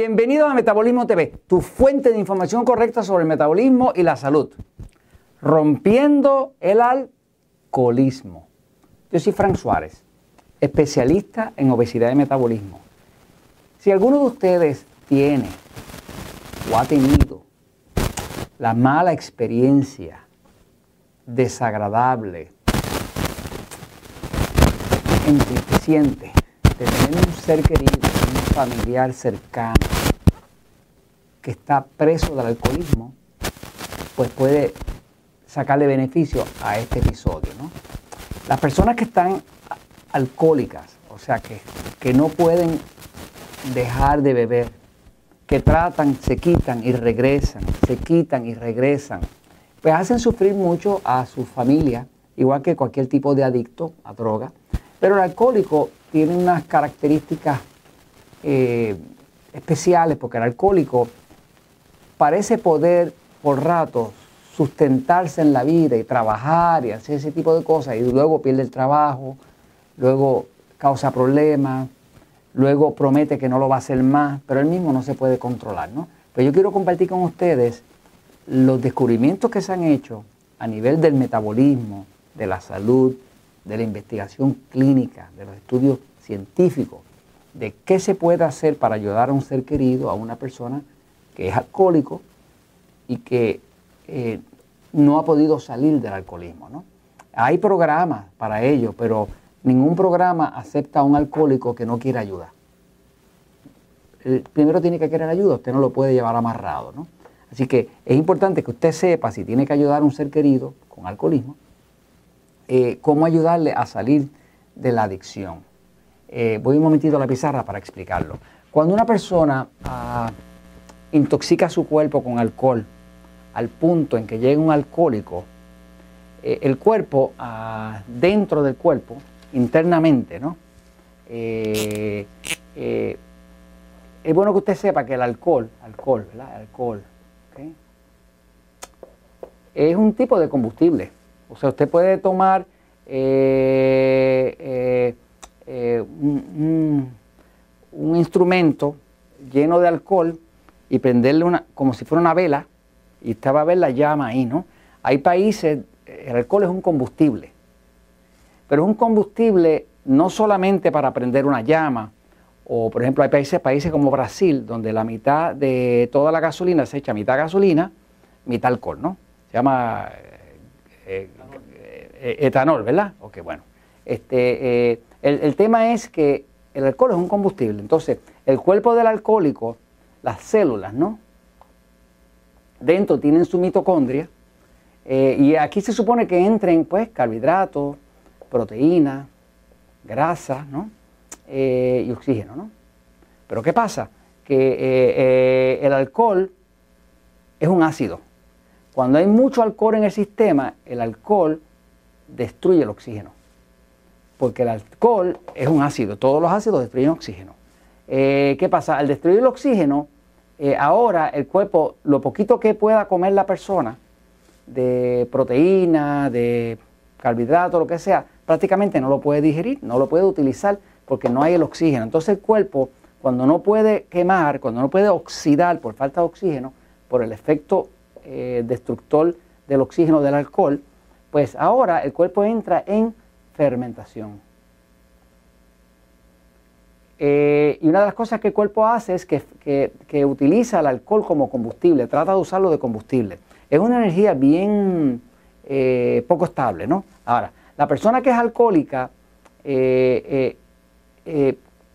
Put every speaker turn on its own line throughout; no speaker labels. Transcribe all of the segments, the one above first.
Bienvenido a Metabolismo TV, tu fuente de información correcta sobre el metabolismo y la salud. Rompiendo el alcoholismo. Yo soy Frank Suárez, especialista en obesidad y metabolismo. Si alguno de ustedes tiene o ha tenido la mala experiencia desagradable, entristeciente tener un ser querido, un familiar cercano que está preso del alcoholismo, pues puede sacarle beneficio a este episodio. Las personas que están alcohólicas, o sea, que, que no pueden dejar de beber, que tratan, se quitan y regresan, se quitan y regresan, pues hacen sufrir mucho a su familia, igual que cualquier tipo de adicto a droga. Pero el alcohólico tiene unas características eh, especiales, porque el alcohólico parece poder por rato sustentarse en la vida y trabajar y hacer ese tipo de cosas, y luego pierde el trabajo, luego causa problemas, luego promete que no lo va a hacer más, pero él mismo no se puede controlar. ¿no? Pero yo quiero compartir con ustedes los descubrimientos que se han hecho a nivel del metabolismo, de la salud, de la investigación clínica, de los estudios científicos, de qué se puede hacer para ayudar a un ser querido, a una persona que es alcohólico y que eh, no ha podido salir del alcoholismo. ¿no? Hay programas para ello, pero ningún programa acepta a un alcohólico que no quiere ayuda. primero tiene que querer ayuda, usted no lo puede llevar amarrado. ¿no? Así que es importante que usted sepa si tiene que ayudar a un ser querido con alcoholismo, eh, cómo ayudarle a salir de la adicción. Eh, voy un momentito a la pizarra para explicarlo. Cuando una persona ah, intoxica su cuerpo con alcohol al punto en que llega un alcohólico, eh, el cuerpo, ah, dentro del cuerpo, internamente, ¿no? es bueno que usted sepa que el alcohol, alcohol, ¿verdad? Alcohol, es un tipo de combustible. O sea, usted puede tomar eh, eh, eh, un, instrumento lleno de alcohol y prenderle una, como si fuera una vela, y va a ver la llama ahí, ¿no? Hay países, el alcohol es un combustible, pero es un combustible no solamente para prender una llama, o por ejemplo hay países, países como Brasil, donde la mitad de toda la gasolina se echa mitad gasolina, mitad alcohol, ¿no? Se llama eh, etanol, ¿verdad? Ok, bueno. Este, eh, el, tema es que el alcohol es un combustible. Entonces, el cuerpo del alcohólico, las células, ¿no? Dentro tienen su mitocondria. Eh, y aquí se supone que entren, pues, carbohidratos, proteínas, grasa, ¿no? y oxígeno, ¿no? Pero ¿qué pasa? Que el alcohol es un ácido. Cuando hay mucho alcohol en el sistema, el alcohol destruye el oxígeno. Porque el alcohol es un ácido, todos los ácidos destruyen oxígeno. Eh, ¿Qué pasa? Al destruir el oxígeno, eh, ahora el cuerpo, lo poquito que pueda comer la persona, de proteína, de carbohidrato, lo que sea, prácticamente no lo puede digerir, no lo puede utilizar porque no hay el oxígeno. Entonces el cuerpo, cuando no puede quemar, cuando no puede oxidar por falta de oxígeno, por el efecto eh, destructor del oxígeno del alcohol, pues ahora el cuerpo entra en fermentación. Eh, y una de las cosas que el cuerpo hace es que, utiliza el alcohol como combustible, trata de usarlo de combustible. Es una energía bien eh, poco estable, ¿no? Ahora, la persona que es alcohólica,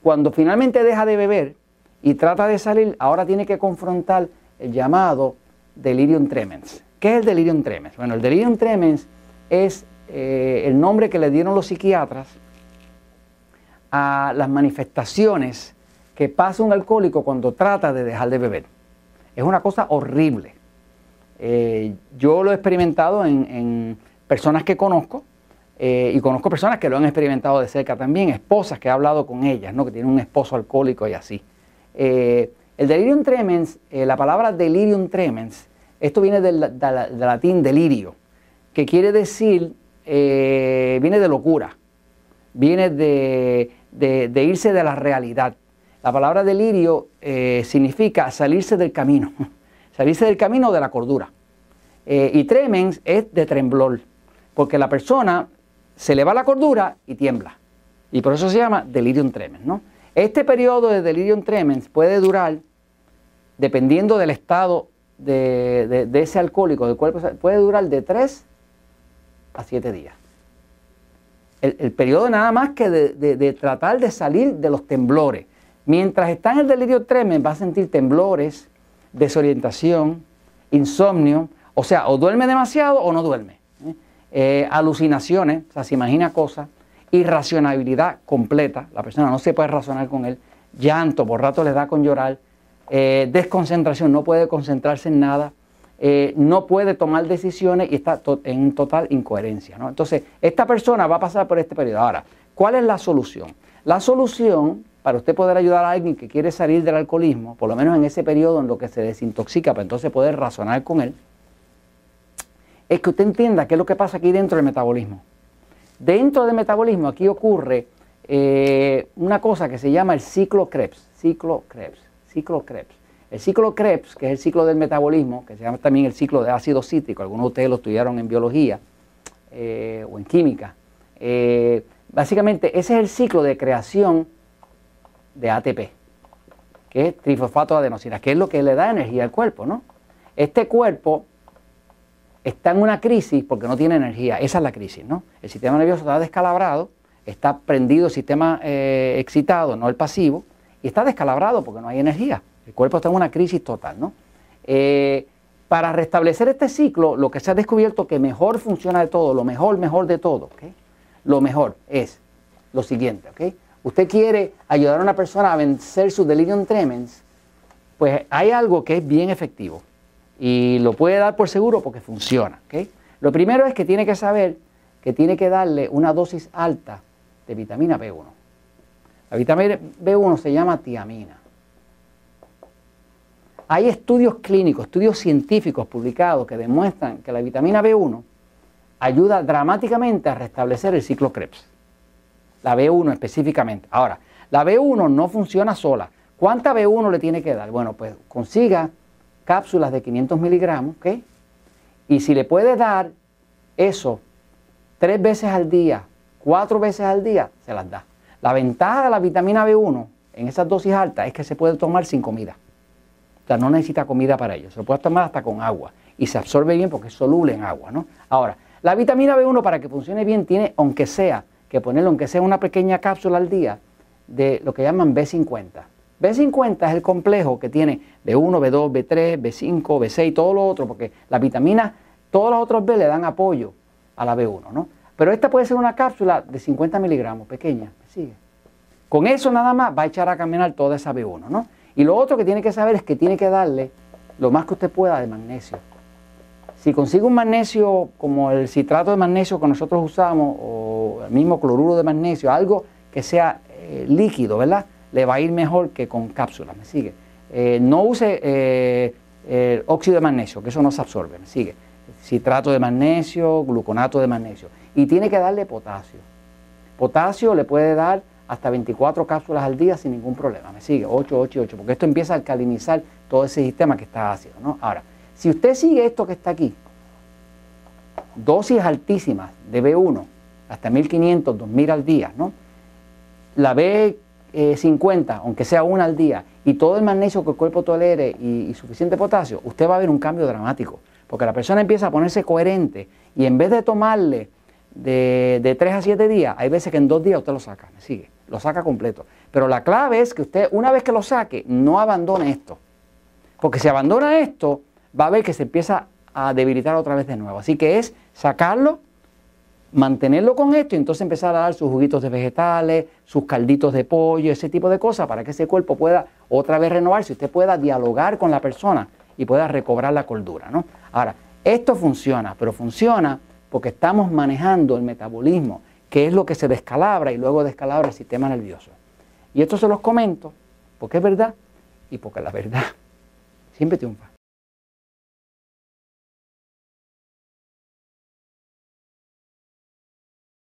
cuando finalmente deja de beber y trata de salir, ahora tiene que confrontar el llamado delirium tremens. ¿Qué es el delirium tremens? Bueno, el delirium tremens es eh, el nombre que le dieron los psiquiatras a las manifestaciones que pasa un alcohólico cuando trata de dejar de beber. Es una cosa horrible. Eh, yo lo he experimentado en, personas que conozco eh, y conozco personas que lo han experimentado de cerca también, esposas que he hablado con ellas, ¿no? que tienen un esposo alcohólico y así. el delirium tremens, la palabra delirium tremens, esto viene del latín delirio que quiere decir, eh, viene de locura, viene de, irse de la realidad. La palabra delirio eh, significa salirse del camino, salirse del camino de la cordura. Eh, y tremens es de tremblor, porque la persona se le va la cordura y tiembla. Y por eso se llama delirium tremens. Este periodo de delirium tremens puede durar, dependiendo del estado de, ese alcohólico del cuerpo, puede durar de 3 a 7 días. El, periodo nada más que de, tratar de salir de los temblores. Mientras está en el delirio tremens va a sentir temblores, desorientación, insomnio, o sea, o duerme demasiado o no duerme. Eh, alucinaciones, o sea, se imagina cosas, irracionabilidad completa, la persona no se puede razonar con él, llanto, por rato le da con llorar, eh, desconcentración, no puede concentrarse en nada, no puede tomar decisiones y está en total incoherencia. Entonces, esta persona va a pasar por este periodo. Ahora, ¿cuál es la solución? La solución para usted poder ayudar a alguien que quiere salir del alcoholismo, por lo menos en ese periodo en lo que se desintoxica, para entonces poder razonar con él, es que usted entienda qué es lo que pasa aquí dentro del metabolismo. Dentro del metabolismo aquí ocurre eh, una cosa que se llama el ciclo Krebs, ciclo Krebs, ciclo Krebs. El ciclo Krebs, que es el ciclo del metabolismo, que se llama también el ciclo de ácido cítrico, algunos de ustedes lo estudiaron en biología eh, o en química. Eh, básicamente ese es el ciclo de creación de ATP, que es trifosfato de adenosina, que es lo que le da energía al cuerpo, ¿no? Este cuerpo está en una crisis porque no tiene energía. Esa es la crisis, ¿no? El sistema nervioso está descalabrado, está prendido el sistema eh, excitado, no el pasivo, y está descalabrado porque no hay energía. El cuerpo está en una crisis total, ¿no? Eh, para restablecer este ciclo, lo que se ha descubierto que mejor funciona de todo, lo mejor, mejor de todo, ¿ok? Lo mejor es lo siguiente, ¿ok? Usted quiere ayudar a una persona a vencer su delirium tremens, pues hay algo que es bien efectivo y lo puede dar por seguro porque funciona. Lo primero es que tiene que saber que tiene que darle una dosis alta de vitamina B1. La vitamina B1 se llama tiamina. Hay estudios clínicos, estudios científicos publicados que demuestran que la vitamina B1 ayuda dramáticamente a restablecer el ciclo Krebs. La B1 específicamente. Ahora, la B1 no funciona sola. ¿Cuánta B1 le tiene que dar? Bueno, pues consiga cápsulas de 500 miligramos, ¿ok? Y si le puede dar eso tres veces al día, cuatro veces al día, se las da. La ventaja de la vitamina B1 en esas dosis altas es que se puede tomar sin comida. O sea, no necesita comida para ello. Se lo puede tomar hasta con agua. Y se absorbe bien porque es soluble en agua, ¿no? Ahora, la vitamina B1 para que funcione bien tiene, aunque sea, que ponerlo, aunque sea una pequeña cápsula al día, de lo que llaman B50. B50 es el complejo que tiene B1, B2, B3, B5, B6, todo lo otro, porque la vitamina, todos los otros B le dan apoyo a la B1, ¿no? Pero esta puede ser una cápsula de 50 miligramos, pequeña, sigue. Con eso nada más va a echar a caminar toda esa B1, ¿no? Y lo otro que tiene que saber es que tiene que darle lo más que usted pueda de magnesio. Si consigue un magnesio como el citrato de magnesio que nosotros usamos, o el mismo cloruro de magnesio, algo que sea eh, líquido, ¿verdad? le va a ir mejor que con cápsulas, ¿me sigue? Eh, no use eh, óxido de magnesio, que eso no se absorbe, ¿me sigue? Citrato de magnesio, gluconato de magnesio. Y tiene que darle potasio. Potasio le puede dar hasta 24 cápsulas al día sin ningún problema, ¿me sigue? 8, 8 y 8, porque esto empieza a alcalinizar todo ese sistema que está ácido, ¿no? Ahora, si usted sigue esto que está aquí, dosis altísimas de B1, hasta 1500, 2000 al día, ¿no? La B 50, eh, aunque sea una al día, y todo el magnesio que el cuerpo tolere y, suficiente potasio, usted va a ver un cambio dramático. Porque la persona empieza a ponerse coherente y en vez de tomarle de, de 3 a 7 días, hay veces que en 2 días usted lo saca, me sigue, lo saca completo. Pero la clave es que usted, una vez que lo saque, no abandone esto. Porque si abandona esto, va a ver que se empieza a debilitar otra vez de nuevo. Así que es sacarlo mantenerlo con esto y entonces empezar a dar sus juguitos de vegetales, sus calditos de pollo, ese tipo de cosas para que ese cuerpo pueda otra vez renovarse, usted pueda dialogar con la persona y pueda recobrar la cordura. ¿no? Ahora, esto funciona, pero funciona porque estamos manejando el metabolismo, que es lo que se descalabra y luego descalabra el sistema nervioso. Y esto se los comento porque es verdad y porque la verdad siempre triunfa.